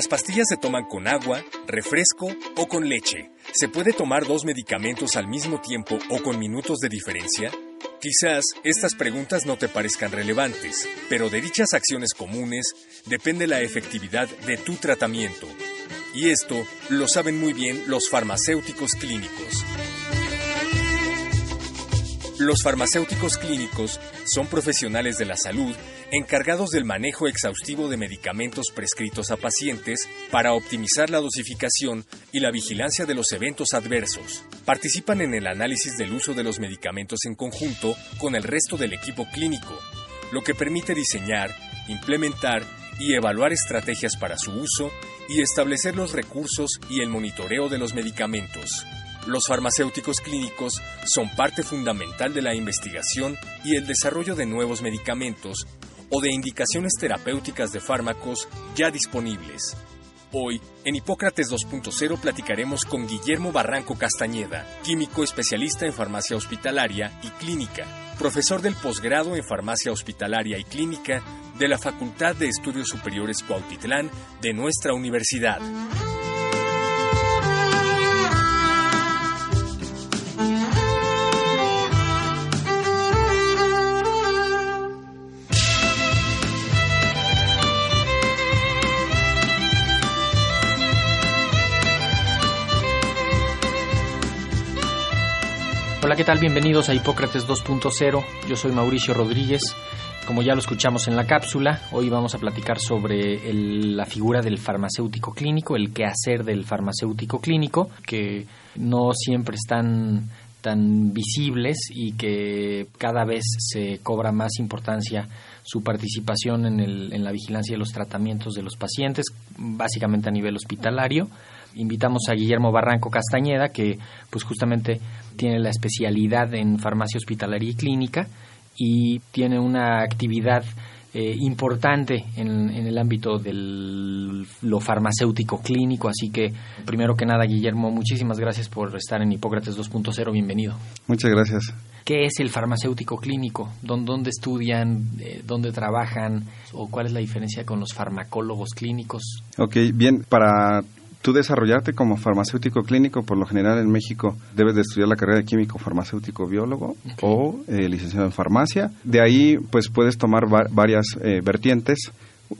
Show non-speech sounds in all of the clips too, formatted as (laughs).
Las pastillas se toman con agua, refresco o con leche. ¿Se puede tomar dos medicamentos al mismo tiempo o con minutos de diferencia? Quizás estas preguntas no te parezcan relevantes, pero de dichas acciones comunes depende la efectividad de tu tratamiento. Y esto lo saben muy bien los farmacéuticos clínicos. Los farmacéuticos clínicos son profesionales de la salud encargados del manejo exhaustivo de medicamentos prescritos a pacientes para optimizar la dosificación y la vigilancia de los eventos adversos. Participan en el análisis del uso de los medicamentos en conjunto con el resto del equipo clínico, lo que permite diseñar, implementar y evaluar estrategias para su uso y establecer los recursos y el monitoreo de los medicamentos. Los farmacéuticos clínicos son parte fundamental de la investigación y el desarrollo de nuevos medicamentos o de indicaciones terapéuticas de fármacos ya disponibles. Hoy, en Hipócrates 2.0 platicaremos con Guillermo Barranco Castañeda, químico especialista en farmacia hospitalaria y clínica, profesor del posgrado en farmacia hospitalaria y clínica de la Facultad de Estudios Superiores Cuautitlán de nuestra universidad. ¿Qué tal? Bienvenidos a Hipócrates 2.0. Yo soy Mauricio Rodríguez. Como ya lo escuchamos en la cápsula, hoy vamos a platicar sobre el- la figura del farmacéutico clínico, el quehacer del farmacéutico clínico, que no siempre están tan visibles y que cada vez se cobra más importancia su participación en, el- en la vigilancia de los tratamientos de los pacientes, básicamente a nivel hospitalario. Invitamos a Guillermo Barranco Castañeda, que pues justamente tiene la especialidad en farmacia hospitalaria y clínica y tiene una actividad eh, importante en, en el ámbito de lo farmacéutico clínico. Así que, primero que nada, Guillermo, muchísimas gracias por estar en Hipócrates 2.0. Bienvenido. Muchas gracias. ¿Qué es el farmacéutico clínico? ¿Dó- ¿Dónde estudian? Eh, ¿Dónde trabajan? ¿O cuál es la diferencia con los farmacólogos clínicos? Ok, bien, para tú desarrollarte como farmacéutico clínico, por lo general en México debes de estudiar la carrera de químico farmacéutico biólogo o eh, licenciado en farmacia. De ahí, pues puedes tomar va- varias eh, vertientes,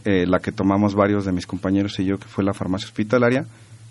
eh, la que tomamos varios de mis compañeros y yo, que fue la farmacia hospitalaria,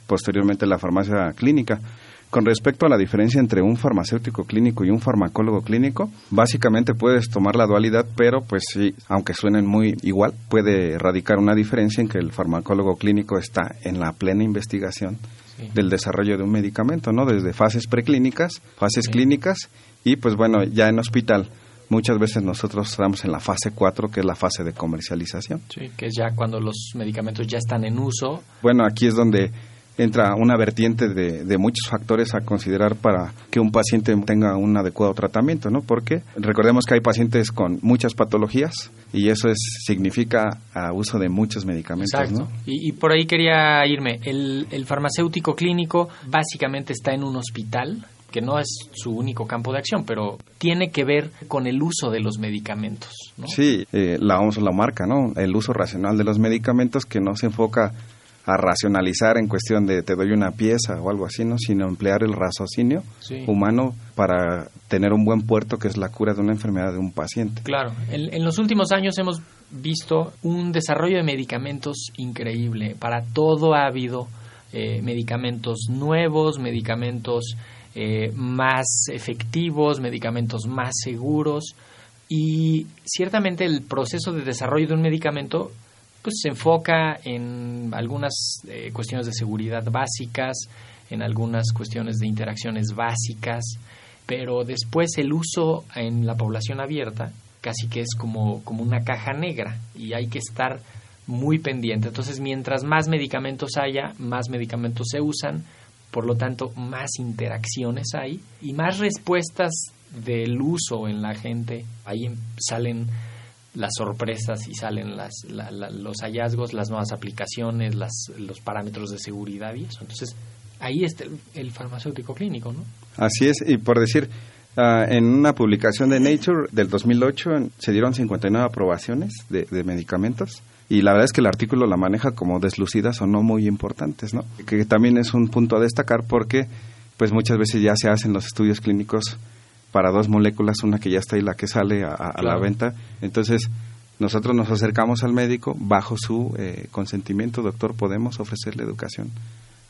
posteriormente la farmacia clínica. Con respecto a la diferencia entre un farmacéutico clínico y un farmacólogo clínico, básicamente puedes tomar la dualidad, pero pues sí, aunque suenen muy igual, puede radicar una diferencia en que el farmacólogo clínico está en la plena investigación Sí. del desarrollo de un medicamento, ¿no? Desde fases preclínicas, fases Sí. clínicas y pues bueno, ya en hospital muchas veces nosotros estamos en la fase 4, que es la fase de comercialización. Sí, que es ya cuando los medicamentos ya están en uso. Bueno, aquí es donde entra una vertiente de, de muchos factores a considerar para que un paciente tenga un adecuado tratamiento, ¿no? Porque recordemos que hay pacientes con muchas patologías y eso es, significa a uso de muchos medicamentos, Exacto. ¿no? Y, y por ahí quería irme. El, el farmacéutico clínico básicamente está en un hospital, que no es su único campo de acción, pero tiene que ver con el uso de los medicamentos. ¿no? Sí, eh, la OMS lo marca, ¿no? El uso racional de los medicamentos que no se enfoca a racionalizar en cuestión de te doy una pieza o algo así, ¿no? Sino emplear el raciocinio Sí. humano para tener un buen puerto que es la cura de una enfermedad de un paciente. Claro, en, en los últimos años hemos visto un desarrollo de medicamentos increíble. Para todo ha habido eh, medicamentos nuevos, medicamentos eh, más efectivos, medicamentos más seguros y ciertamente el proceso de desarrollo de un medicamento pues se enfoca en algunas eh, cuestiones de seguridad básicas, en algunas cuestiones de interacciones básicas, pero después el uso en la población abierta casi que es como, como una caja negra y hay que estar muy pendiente. Entonces, mientras más medicamentos haya, más medicamentos se usan, por lo tanto, más interacciones hay y más respuestas del uso en la gente. Ahí salen las sorpresas y salen las, los hallazgos, las nuevas aplicaciones, las, los parámetros de seguridad y eso. Entonces, ahí está el, farmacéutico clínico, ¿no? Así es, y por decir, ah, en una publicación de Nature del 2008 se dieron 59 aprobaciones de, de, medicamentos y la verdad es que el artículo la maneja como deslucidas o no muy importantes, ¿no? Que también es un punto a destacar porque pues muchas veces ya se hacen los estudios clínicos para dos moléculas, una que ya está y la que sale a, la venta. Entonces, nosotros nos acercamos al médico bajo su eh, consentimiento, doctor, podemos ofrecerle educación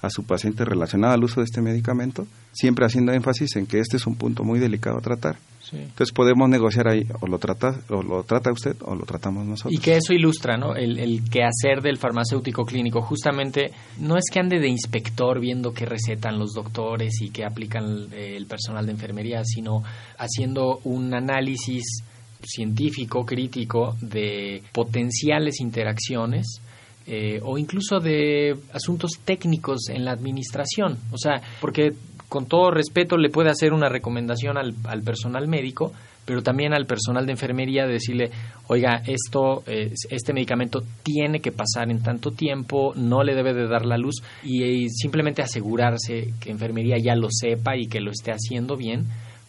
a su paciente relacionada al uso de este medicamento, siempre haciendo énfasis en que este es un punto muy delicado a tratar. Entonces podemos negociar ahí, o lo trata, o lo trata usted o lo tratamos nosotros. Y que eso ilustra, ¿no? El, el quehacer del farmacéutico clínico. Justamente no es que ande de inspector viendo qué recetan los doctores y qué aplican el personal de enfermería, sino haciendo un análisis científico, crítico de potenciales interacciones eh, o incluso de asuntos técnicos en la administración. O sea, porque con todo respeto le puede hacer una recomendación al, al personal médico, pero también al personal de enfermería decirle, oiga, esto, eh, este medicamento tiene que pasar en tanto tiempo, no le debe de dar la luz y, simplemente asegurarse que enfermería ya lo sepa y que lo esté haciendo bien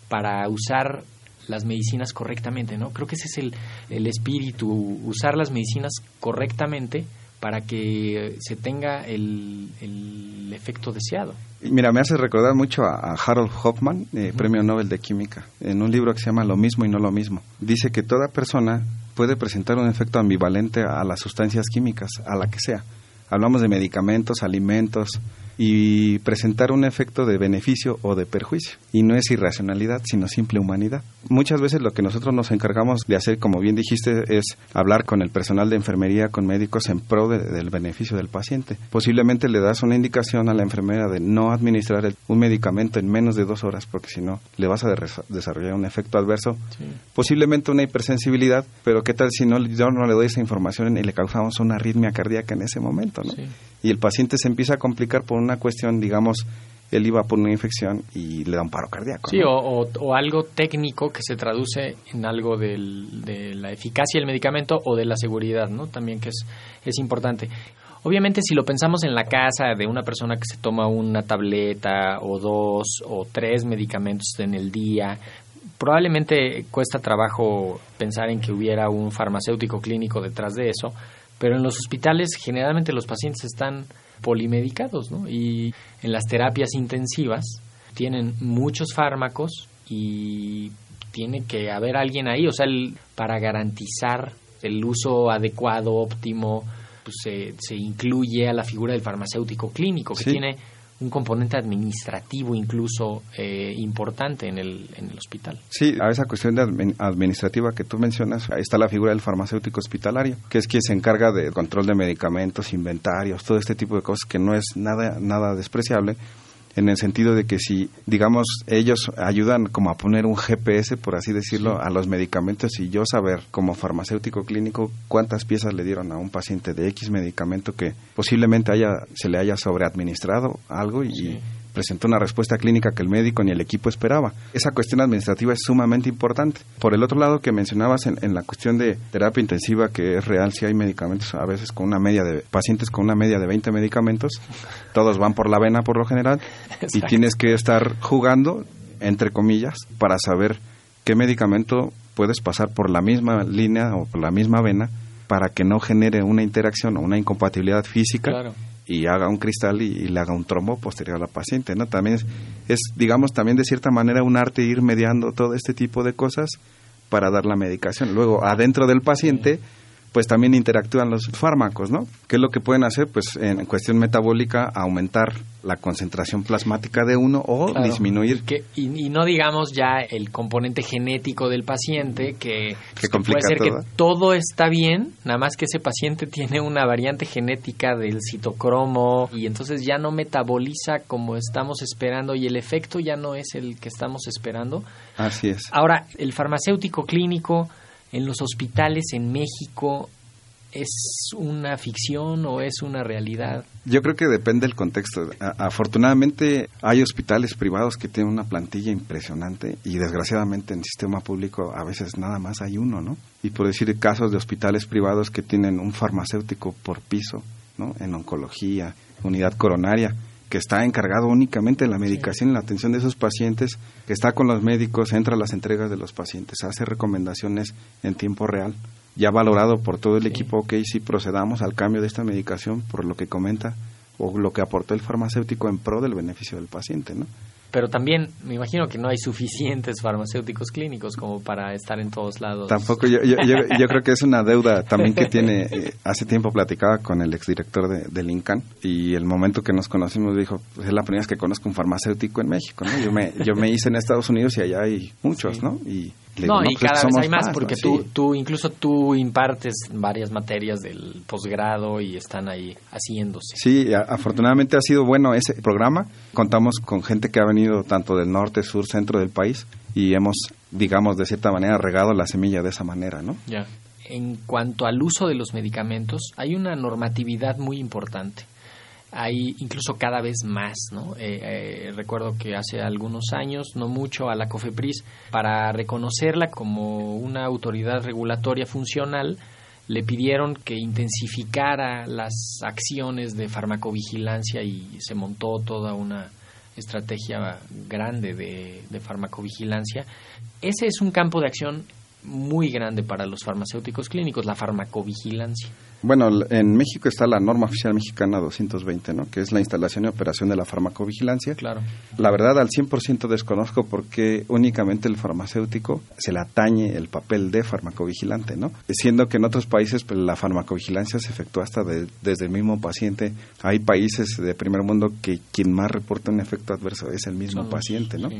para usar las medicinas correctamente, ¿no? Creo que ese es el, el espíritu, usar las medicinas correctamente para que se tenga el, el efecto deseado. Mira, me hace recordar mucho a, Harold Hoffman, eh, premio Nobel de Química, en un libro que se llama Lo mismo y no lo mismo. Dice que toda persona puede presentar un efecto ambivalente a las sustancias químicas, a la que sea. Hablamos de medicamentos, alimentos, y presentar un efecto de beneficio o de perjuicio. Y no es irracionalidad, sino simple humanidad. Muchas veces lo que nosotros nos encargamos de hacer, como bien dijiste, es hablar con el personal de enfermería, con médicos en pro del beneficio del paciente. Posiblemente le das una indicación a la enfermera de no administrar un medicamento en menos de dos horas, porque si no, le vas a desarrollar un efecto adverso. Posiblemente una hipersensibilidad, pero ¿qué tal si no, yo no le doy esa información y le causamos una arritmia cardíaca en ese momento? ¿no? Y el paciente se empieza a complicar por una una cuestión, digamos, él iba por una infección y le da un paro cardíaco. Sí, o, algo técnico que se traduce en algo de la eficacia del medicamento o de la seguridad, ¿no? También que es, es importante. Obviamente, si lo pensamos en la casa de una persona que se toma una tableta o dos o tres medicamentos en el día, probablemente cuesta trabajo pensar en que hubiera un farmacéutico clínico detrás de eso, pero en los hospitales generalmente los pacientes están polimedicados, ¿no? Y en las terapias intensivas tienen muchos fármacos y tiene que haber alguien ahí, o sea, para garantizar el uso adecuado, óptimo, pues se, se incluye a la figura del farmacéutico clínico, que tiene un componente administrativo incluso eh, importante en el, en el hospital. Sí, a esa cuestión de administrativa que tú mencionas, está la figura del farmacéutico hospitalario, que es quien se encarga de control de medicamentos, inventarios, todo este tipo de cosas que no es nada, nada despreciable en el sentido de que si, digamos, ellos ayudan como a poner un GPS, por así decirlo, a los medicamentos y yo saber como farmacéutico clínico cuántas piezas le dieron a un paciente de X medicamento que posiblemente haya, se le haya sobreadministrado algo y presentó una respuesta clínica que el médico ni el equipo esperaba. Esa cuestión administrativa es sumamente importante. Por el otro lado, que mencionabas en, la cuestión de terapia intensiva, que es real, si hay medicamentos, a veces con una media de pacientes con una media de 20 medicamentos, todos van por la vena por lo general, y tienes que estar jugando, entre comillas, para saber qué medicamento puedes pasar por la misma línea o por la misma vena para que no genere una interacción o una incompatibilidad física y haga un cristal y, le haga un trombo posterior a la paciente, ¿no? También es, digamos, también de cierta manera un arte ir mediando todo este tipo de cosas para dar la medicación. Luego, adentro del paciente pues también interactúan los fármacos, ¿no? ¿Qué es lo que pueden hacer? Pues en cuestión metabólica, aumentar la concentración plasmática de uno o disminuir. Que, y, no digamos ya el componente genético del paciente, que, pues, puede ser que todo está bien, nada más que ese paciente tiene una variante genética del citocromo y entonces ya no metaboliza como estamos esperando y el efecto ya no es el que estamos esperando. Así es. Ahora, el farmacéutico clínico en los hospitales en México ¿Es una ficción o es una realidad? Yo creo que depende del contexto. afortunadamente hay hospitales privados que tienen una plantilla impresionante y desgraciadamente en el sistema público a veces nada más hay uno, ¿no? Y por decir casos de hospitales privados que tienen un farmacéutico por piso, ¿no? En oncología, unidad coronaria, que está encargado únicamente de la medicación y la atención de esos pacientes, que está con los médicos, entra a las entregas de los pacientes, hace recomendaciones en tiempo real ya valorado por todo el equipo, ok, si procedamos al cambio de esta medicación por lo que comenta o lo que aportó el farmacéutico en pro del beneficio del paciente, ¿no? Pero también me imagino que no hay suficientes (laughs) farmacéuticos clínicos como para estar en todos lados. Tampoco, yo, yo, yo, creo que es una deuda también que tiene, (laughs) eh, hace tiempo platicaba con el exdirector de, del INCAN y el momento que nos conocimos dijo, pues es la primera vez que conozco un farmacéutico en México, ¿no? Yo me, yo me hice en Estados Unidos y allá hay muchos, ¿no? Y no, y pues cada vez hay más, porque tú, tú, incluso tú impartes varias materias del posgrado y están ahí haciéndose. Sí, afortunadamente ha sido bueno ese programa. Contamos con gente que ha venido tanto del norte, sur, centro del país y hemos, digamos, de cierta manera regado la semilla de esa manera, ¿no? Ya. En cuanto al uso de los medicamentos, hay una normatividad muy importante hay incluso cada vez más, ¿no? Eh, eh, recuerdo que hace algunos años, no mucho, a la COFEPRIS, para reconocerla como una autoridad regulatoria funcional, le pidieron que intensificara las acciones de farmacovigilancia y se montó toda una estrategia grande de, farmacovigilancia. Ese es un campo de acción muy grande para los farmacéuticos clínicos, la farmacovigilancia. Bueno, en México está la norma oficial mexicana 220, ¿no? Que es la instalación y operación de la farmacovigilancia. Claro. La verdad, al 100% desconozco por qué únicamente el farmacéutico se le atañe el papel de farmacovigilante, ¿no? Siendo que en otros países pues, la farmacovigilancia se efectúa hasta desde el mismo paciente. Hay países de primer mundo que quien más reporta un efecto adverso es el mismo paciente, ¿no?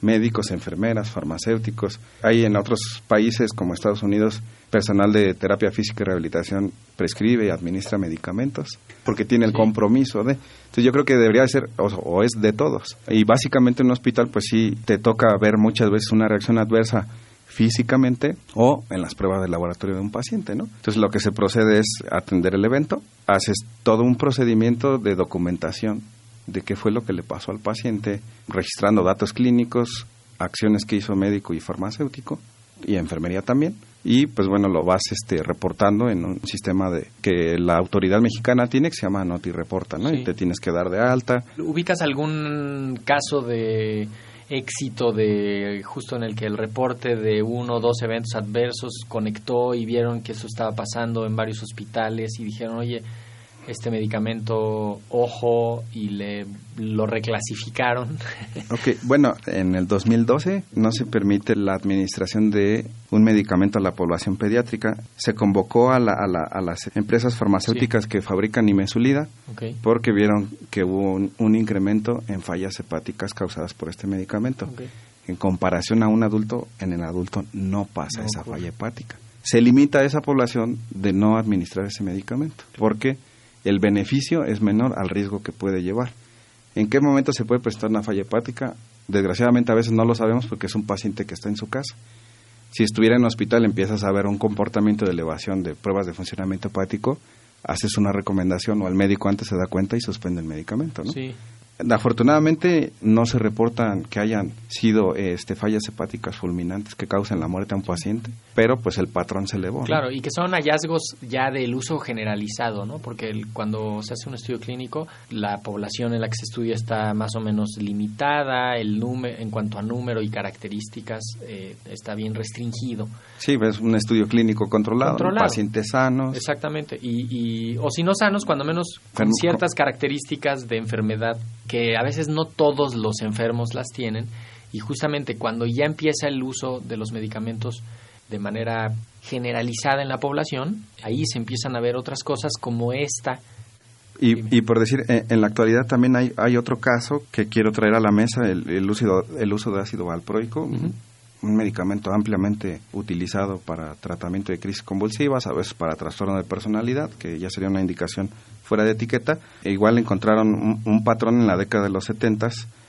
Médicos, enfermeras, farmacéuticos. Hay en otros países como Estados Unidos personal de terapia física y rehabilitación prescribe y administra medicamentos porque tiene el compromiso de. Entonces yo creo que debería ser o, es de todos. Y básicamente en un hospital pues sí te toca ver muchas veces una reacción adversa físicamente o en las pruebas de laboratorio de un paciente, ¿no? Entonces lo que se procede es atender el evento, haces todo un procedimiento de documentación de qué fue lo que le pasó al paciente, registrando datos clínicos, acciones que hizo médico y farmacéutico y enfermería también y pues bueno lo vas este reportando en un sistema de que la autoridad mexicana tiene que se llama Noti Reporta, ¿no? Y te tienes que dar de alta. ¿Ubicas algún caso de éxito de justo en el que el reporte de uno o dos eventos adversos conectó y vieron que eso estaba pasando en varios hospitales y dijeron, "Oye, este medicamento ojo y le lo reclasificaron. (laughs) Ok, bueno, en el 2012 no se permite la administración de un medicamento a la población pediátrica. Se convocó a, la, a, la, a las empresas farmacéuticas que fabrican imesulida porque vieron que hubo un, incremento en fallas hepáticas causadas por este medicamento. En comparación a un adulto, en el adulto no pasa esa falla hepática. Se limita a esa población de no administrar ese medicamento. ¿Por qué? El beneficio es menor al riesgo que puede llevar. ¿En qué momento se puede presentar una falla hepática? Desgraciadamente a veces no lo sabemos porque es un paciente que está en su casa. Si estuviera en hospital empiezas a ver un comportamiento de elevación de pruebas de funcionamiento hepático, haces una recomendación o el médico antes se da cuenta y suspende el medicamento, ¿no? Sí. Afortunadamente no se reportan que hayan sido este, fallas hepáticas fulminantes que causen la muerte a un paciente, pero pues el patrón se elevó. Claro, y que son hallazgos ya del uso generalizado, ¿no? Porque cuando se hace un estudio clínico, la población en la que se estudia está más o menos limitada, el número, en cuanto a número y características eh, está bien restringido. Sí, es un estudio clínico controlado, pacientes sanos. Exactamente, y, y, o si no sanos, cuando menos con ciertas características de enfermedad que a veces no todos los enfermos las tienen y justamente cuando ya empieza el uso de los medicamentos de manera generalizada en la población, ahí se empiezan a ver otras cosas como esta. Y, por decir, en, la actualidad también hay, hay otro caso que quiero traer a la mesa, el, el, uso, el uso de ácido valproico, un medicamento ampliamente utilizado para tratamiento de crisis convulsivas, a veces para trastorno de personalidad, que ya sería una indicación fuera de etiqueta. E igual encontraron un, patrón en la década de los 70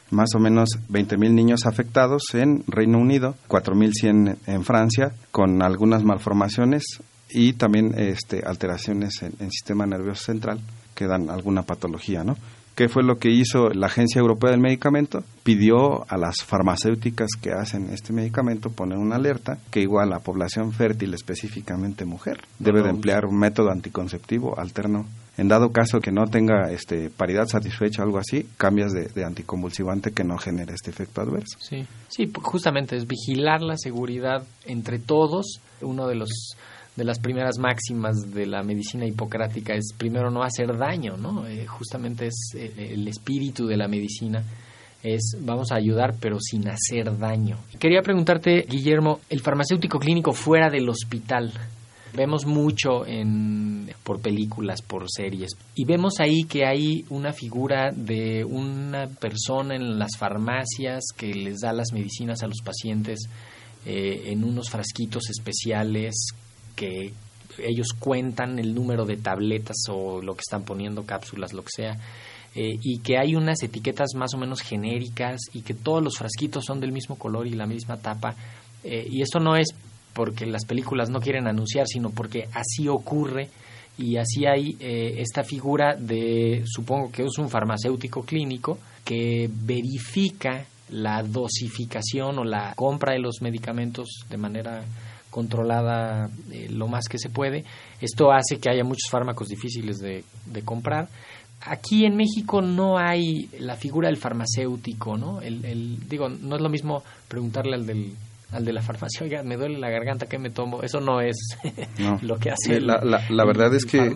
más o menos 20.000 niños afectados en Reino Unido, 4.100 en Francia, con algunas malformaciones y también este, alteraciones en el sistema nervioso central que dan alguna patología, ¿no? ¿Qué fue lo que hizo la Agencia Europea del Medicamento? Pidió a las farmacéuticas que hacen este medicamento poner una alerta que igual la población fértil, específicamente mujer, debe de emplear un método anticonceptivo alterno. En dado caso que no tenga este, paridad satisfecha o algo así, cambias de, de anticonvulsivante que no genere este efecto adverso. Sí, sí, justamente es vigilar la seguridad entre todos. Uno de los de las primeras máximas de la medicina hipocrática es primero no hacer daño, ¿no? Eh, justamente es el, el espíritu de la medicina es vamos a ayudar pero sin hacer daño. Quería preguntarte, Guillermo, el farmacéutico clínico fuera del hospital. Vemos mucho en, por películas, por series, y vemos ahí que hay una figura de una persona en las farmacias que les da las medicinas a los pacientes eh, en unos frasquitos especiales que ellos cuentan el número de tabletas o lo que están poniendo, cápsulas, lo que sea, eh, y que hay unas etiquetas más o menos genéricas y que todos los frasquitos son del mismo color y la misma tapa. Eh, y esto no es porque las películas no quieren anunciar, sino porque así ocurre y así hay eh, esta figura de, supongo que es un farmacéutico clínico, que verifica la dosificación o la compra de los medicamentos de manera controlada eh, lo más que se puede. Esto hace que haya muchos fármacos difíciles de, de, comprar. Aquí en México no hay la figura del farmacéutico, ¿no? El, el, digo, no es lo mismo preguntarle al del al de la farmacia, oiga, me duele la garganta, ¿qué me tomo? Eso no es (laughs) no. lo que hace la, la, la verdad el es que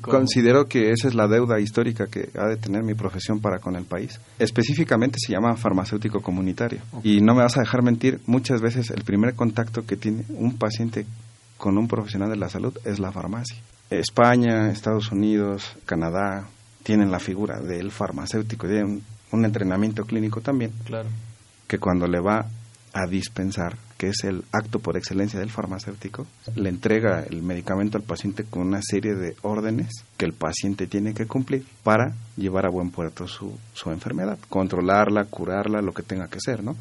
considero que esa es la deuda histórica que ha de tener mi profesión para con el país. Específicamente se llama farmacéutico comunitario. Okay. Y no me vas a dejar mentir, muchas veces el primer contacto que tiene un paciente con un profesional de la salud es la farmacia. España, Estados Unidos, Canadá tienen la figura del farmacéutico, tienen un entrenamiento clínico también. Claro. Que cuando le va a dispensar, que es el acto por excelencia del farmacéutico, le entrega el medicamento al paciente con una serie de órdenes que el paciente tiene que cumplir para llevar a buen puerto su, su enfermedad, controlarla, curarla, lo que tenga que ser, ¿no?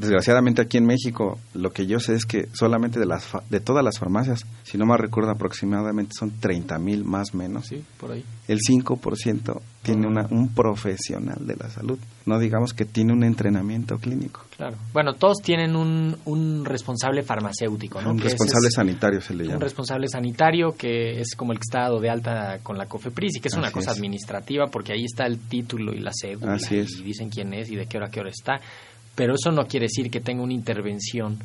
Desgraciadamente aquí en México lo que yo sé es que solamente de las de todas las farmacias, si no me recuerdo aproximadamente son 30 mil más menos, sí, por ahí. el 5% tiene una, un profesional de la salud, no digamos que tiene un entrenamiento clínico. Claro. Bueno, todos tienen un, un responsable farmacéutico, ¿no? Un que responsable es, sanitario se le llama. Un responsable sanitario que es como el que está dado de alta con la COFEPRIS y que es Así una cosa es. administrativa porque ahí está el título y la cédula Así es. y dicen quién es y de qué hora a qué hora está. Pero eso no quiere decir que tenga una intervención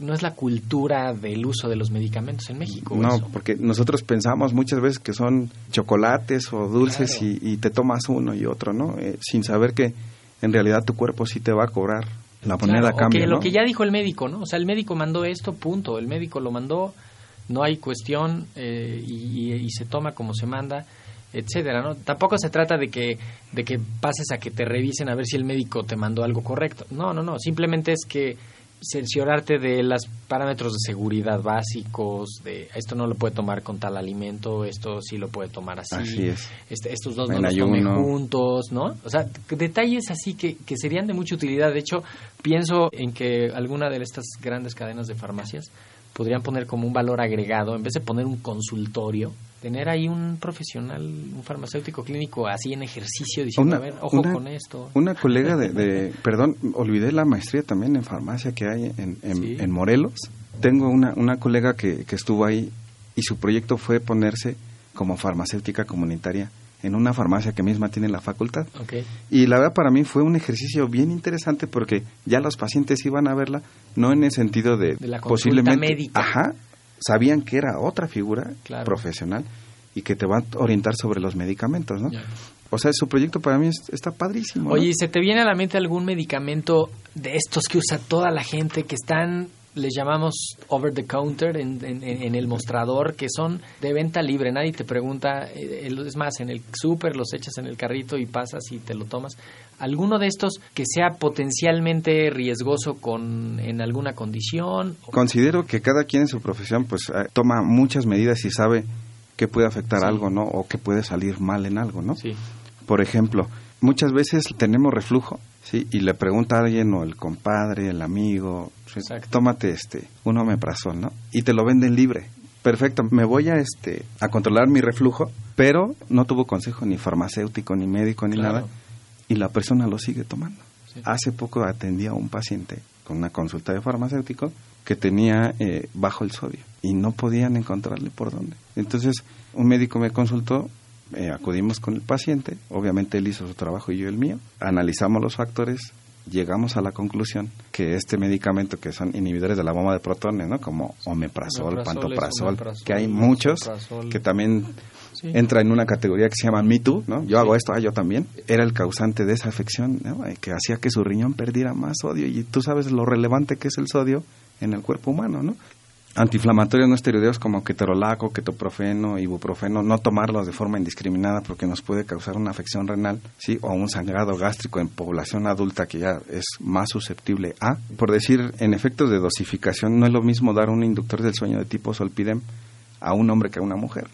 no es la cultura del uso de los medicamentos en México. No, eso. porque nosotros pensamos muchas veces que son chocolates o dulces Claro. y, y te tomas uno y otro, ¿no? Eh, sin saber que en realidad tu cuerpo sí te va a cobrar la moneda Claro, a cambio, o que ¿no? lo que ya dijo el médico, ¿no? O sea, el médico mandó esto, punto. El médico lo mandó, no hay cuestión eh, y, y- y se toma como se manda, etcétera, ¿no? Tampoco se trata de que de que pases a que te revisen a ver si el médico te mandó algo correcto. No, no, no. Simplemente es que cerciorarte de los parámetros de seguridad básicos, de esto no lo puede tomar con tal alimento, esto sí lo puede tomar así, Así es. este, estos dos En no los tome ayuno. juntos, ¿no? O sea, detalles así que, que serían de mucha utilidad. De hecho, pienso en que alguna de estas grandes cadenas de farmacias podrían poner como un valor agregado, en vez de poner un consultorio, tener ahí un profesional, un farmacéutico clínico así en ejercicio diciendo, Una- a ver, ojo una- con esto. Una colega de, de- perdón, olvidé la maestría también en farmacia que hay en, en, Sí. en Morelos. Tengo una, una colega que, que estuvo ahí y su proyecto fue ponerse como farmacéutica comunitaria en una farmacia que misma tiene la facultad. Y la verdad para mí fue un ejercicio bien interesante porque ya los pacientes iban a verla, no en el sentido de, De la consulta posiblemente, médica. ajá, sabían que era otra figura Claro. profesional y que te va a orientar sobre los medicamentos, ¿no? O sea, su proyecto para mí es- está padrísimo. ¿no? Oye, ¿y ¿se te viene a la mente algún medicamento de estos que usa toda la gente, que están, les llamamos over the counter, en, en- en el mostrador, que son de venta libre? Nadie te pregunta, eh, es más, en el súper los echas en el carrito y pasas y te lo tomas. ¿Alguno de estos que sea potencialmente riesgoso con, en alguna condición? Considero que cada quien en su profesión pues eh, toma muchas medidas y sabe que puede afectar Sí. algo, ¿no? O que puede salir mal en algo, ¿no? Sí, Por ejemplo, muchas veces tenemos reflujo, ¿sí? Y le pregunta a alguien o el compadre, el amigo, tómate este, un omeprazol, ¿no? Y te lo venden libre. perfecto, me voy a este a controlar mi reflujo, pero no tuvo consejo ni farmacéutico, ni médico, ni Claro. nada, y la persona lo sigue tomando. Sí. Hace poco atendí a un paciente con una consulta de farmacéutico que tenía eh, bajo el sodio y no podían encontrarle por dónde. Entonces, un médico me consultó, eh, acudimos con el paciente, obviamente él hizo su trabajo y yo el mío, analizamos los factores, llegamos a la conclusión que este medicamento que son inhibidores de la bomba de protones, ¿no? como omeprazol, Omeprazol, pantoprazol, que hay muchos que también Sí. entra en una categoría que se llama Me Too, ¿no? Yo Sí. hago esto, ah, yo también. Era el causante de esa afección, ¿no? Eh, Que hacía que su riñón perdiera más sodio. Y tú sabes lo relevante que es el sodio en el cuerpo humano, ¿no? Antiinflamatorios no esteroideos como ketorolaco, ketoprofeno, ibuprofeno, no tomarlos de forma indiscriminada porque nos puede causar una afección renal, ¿sí? O un sangrado gástrico en población adulta que ya es más susceptible a. Por decir, en efectos de dosificación, no es lo mismo dar un inductor del sueño de tipo solpidem a un hombre que a una mujer.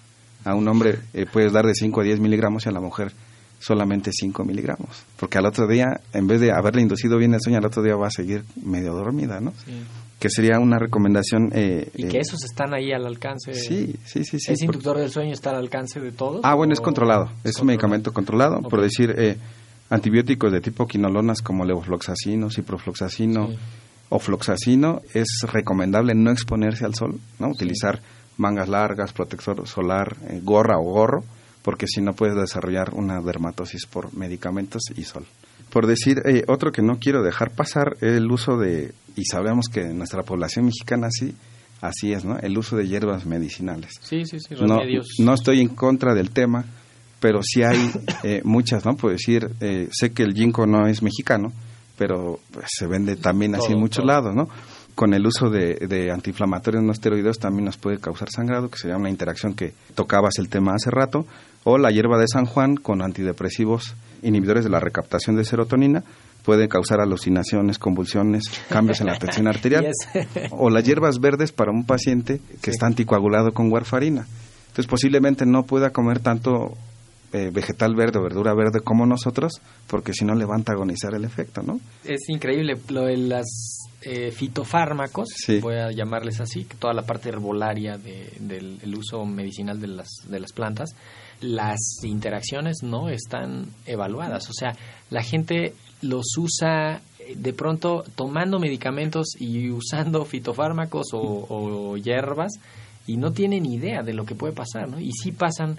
A un hombre eh, puedes dar de 5 a 10 miligramos y a la mujer solamente 5 miligramos. Porque al otro día, en vez de haberle inducido bien el sueño, al otro día va a seguir medio dormida, ¿no? Sí. Que sería una recomendación... eh, Y eh, que esos están ahí al alcance. Sí, sí, sí. sí ¿Ese por- inductor del sueño está al alcance de todos? Ah, bueno, es controlado. Es un medicamento controlado. Por decir, eh, antibióticos de tipo quinolonas como levofloxacino, ciprofloxacino Sí. o floxacino, es recomendable no exponerse al sol, ¿no? Utilizar mangas largas, protector solar, eh, gorra o gorro, porque si no puedes desarrollar una dermatosis por medicamentos y sol. Por decir, eh, otro que no quiero dejar pasar es el uso de, y sabemos que en nuestra población mexicana sí, así es, ¿no? El uso de hierbas medicinales Sí, sí, sí, no, remedios. no estoy en contra del tema, pero sí hay eh, muchas, ¿no? Puedo decir, eh, sé que el ginkgo no es mexicano, pero pues, se vende también así Todo, en muchos todo. lados, ¿no? Con el uso de, de antiinflamatorios no esteroideos también nos puede causar sangrado, que sería una interacción que tocabas el tema hace rato, o la hierba de San Juan con antidepresivos inhibidores de la recaptación de serotonina puede causar alucinaciones, convulsiones, cambios en la tensión (laughs) arterial Yes. (laughs) o las hierbas verdes para un paciente que Sí. está anticoagulado con warfarina. Entonces posiblemente no pueda comer tanto eh, vegetal verde o verdura verde como nosotros, porque si no le va a antagonizar el efecto, ¿no? Es increíble lo de las eh, fitofármacos, Sí. voy a llamarles así, toda la parte herbolaria de- del el uso medicinal de las, de las plantas, las interacciones no están evaluadas. O sea, la gente los usa eh, de pronto tomando medicamentos y usando fitofármacos o, o hierbas y no tienen idea de lo que puede pasar, ¿no? Y sí pasan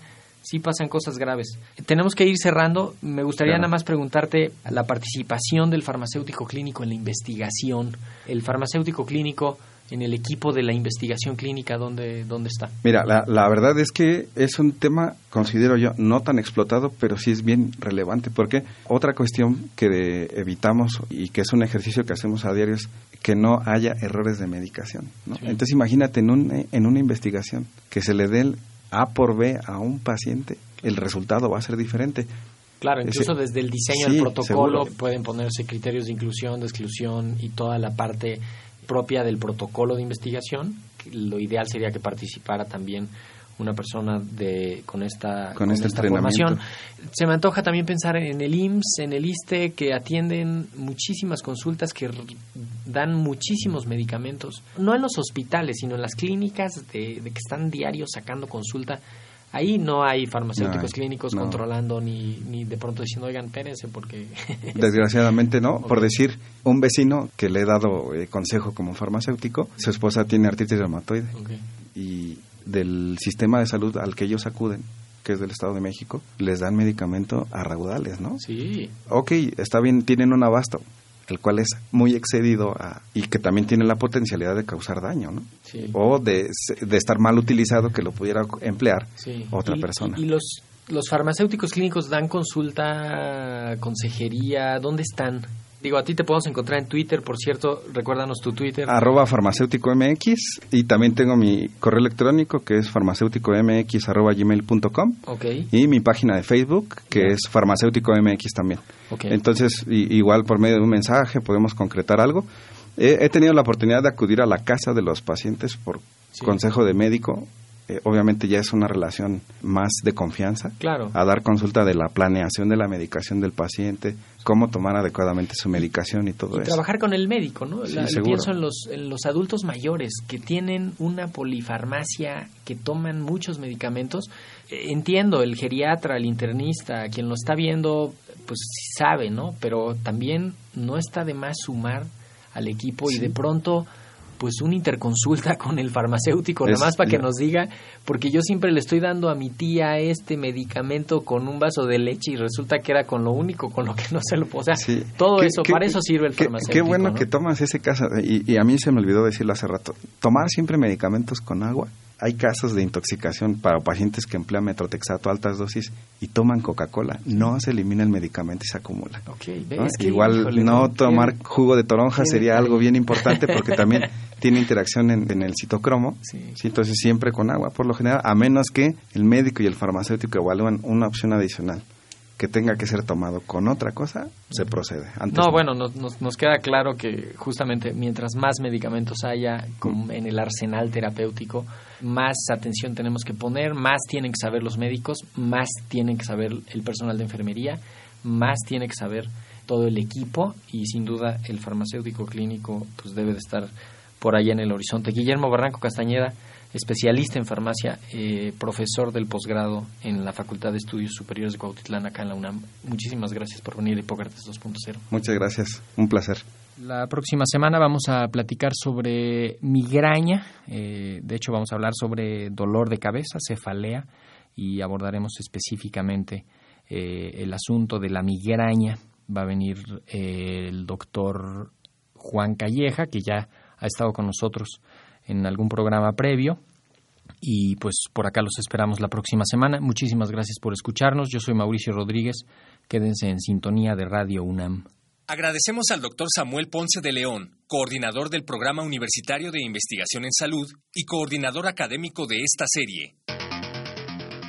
sí pasan cosas graves. Tenemos que ir cerrando. Me gustaría Claro. nada más preguntarte la participación del farmacéutico clínico en la investigación. El farmacéutico clínico en el equipo de la investigación clínica, ¿dónde, dónde está? Mira, la, la verdad es que es un tema, considero yo, no tan explotado, pero sí es bien relevante, porque otra cuestión que evitamos y que es un ejercicio que hacemos a diario es que no haya errores de medicación. ¿no? Sí. Entonces imagínate en, un, en una investigación que se le dé el A por B a un paciente, el resultado va a ser diferente. Claro, Ese- incluso desde el diseño Sí, del protocolo seguro. pueden ponerse criterios de inclusión, de exclusión y toda la parte propia del protocolo de investigación. Lo ideal sería que participara también una persona de con esta Con este esta formación. Se me antoja también pensar en el IMSS, en el ISTE que atienden muchísimas consultas que dan muchísimos medicamentos, no en los hospitales, sino en las clínicas de, de que están diarios sacando consulta. Ahí no hay farmacéuticos No clínicos no. controlando ni, ni de pronto diciendo, oigan, espérense porque... (laughs) Desgraciadamente no, por decir, un vecino que le he dado eh, consejo como farmacéutico, su esposa tiene artritis reumatoide y del sistema de salud al que ellos acuden, que es del Estado de México, les dan medicamento a raudales, ¿no? Sí, Ok, está bien, tienen un abasto, el cual es muy excedido a- y que también tiene la potencialidad de causar daño, ¿no? sí. O de, de estar mal utilizado que lo pudiera emplear sí. otra Y- persona. Y, y los, los farmacéuticos clínicos dan consulta, consejería, ¿dónde están? Digo, a ti te podemos encontrar en Twitter, por cierto, recuérdanos tu Twitter. arroba farmacéutico MX y también tengo mi correo electrónico que es farmacéutico MX arroba gmail.com Ok, y mi página de Facebook que es farmacéutico MX también. Entonces, i- igual por medio de un mensaje podemos concretar algo. He, he tenido la oportunidad de acudir a la casa de los pacientes por Sí. consejo de médico eh, obviamente ya es una relación más de confianza. Claro. A dar consulta de la planeación de la medicación del paciente, cómo tomar adecuadamente su medicación y todo y eso. trabajar con el médico, ¿no? Sí, La- pienso en los, en los adultos mayores que tienen una polifarmacia, que toman muchos medicamentos. Eh, Entiendo, el geriatra, el internista, quien lo está viendo, pues sí sabe, ¿no? Pero también no está de más sumar al equipo y de pronto pues una interconsulta (laughs) con el farmacéutico, Es- nada más para que nos diga, porque yo siempre le estoy dando a mi tía este medicamento con un vaso de leche y resulta que era con lo único con lo que no se lo puedo. O sea, Sí. todo eso, para eso sirve el qué- farmacéutico. Qué bueno ¿no? que tomas ese caso. Y, y a mí se me olvidó decirlo hace rato. Tomar siempre medicamentos con agua. Hay casos de intoxicación para pacientes que emplean metrotexato a altas dosis y toman Coca-Cola. No se elimina el medicamento y se acumula. Igual híjole, no tomar jugo de toronja sería algo bien importante porque (laughs) también tiene interacción en, en el citocromo. Sí. Sí, entonces siempre con agua, por lo general, a menos que el médico y el farmacéutico evalúen una opción adicional que tenga que ser tomado con otra cosa, se procede. Antes No, bueno, nos, nos, queda claro que justamente mientras más medicamentos haya en el arsenal terapéutico, más atención tenemos que poner, más tienen que saber los médicos, más tienen que saber el personal de enfermería, más tiene que saber todo el equipo y sin duda el farmacéutico clínico pues debe de estar por allá en el horizonte. Guillermo Barranco Castañeda, especialista en farmacia, eh, profesor del posgrado en la Facultad de Estudios Superiores de Cuautitlán acá en la UNAM. Muchísimas gracias por venir a Hipócrates 2.0. Muchas gracias, un placer. La próxima semana vamos a platicar sobre migraña, eh, de hecho vamos a hablar sobre dolor de cabeza, cefalea y abordaremos específicamente eh, el asunto de la migraña. Va a venir eh, el doctor Juan Calleja, que ya ha estado con nosotros en algún programa previo. Y pues por acá los esperamos la próxima semana. Muchísimas gracias por escucharnos. Yo soy Mauricio Rodríguez. Quédense en sintonía de Radio UNAM. Agradecemos al doctor Samuel Ponce de León, coordinador del Programa Universitario de Investigación en Salud y coordinador académico de esta serie.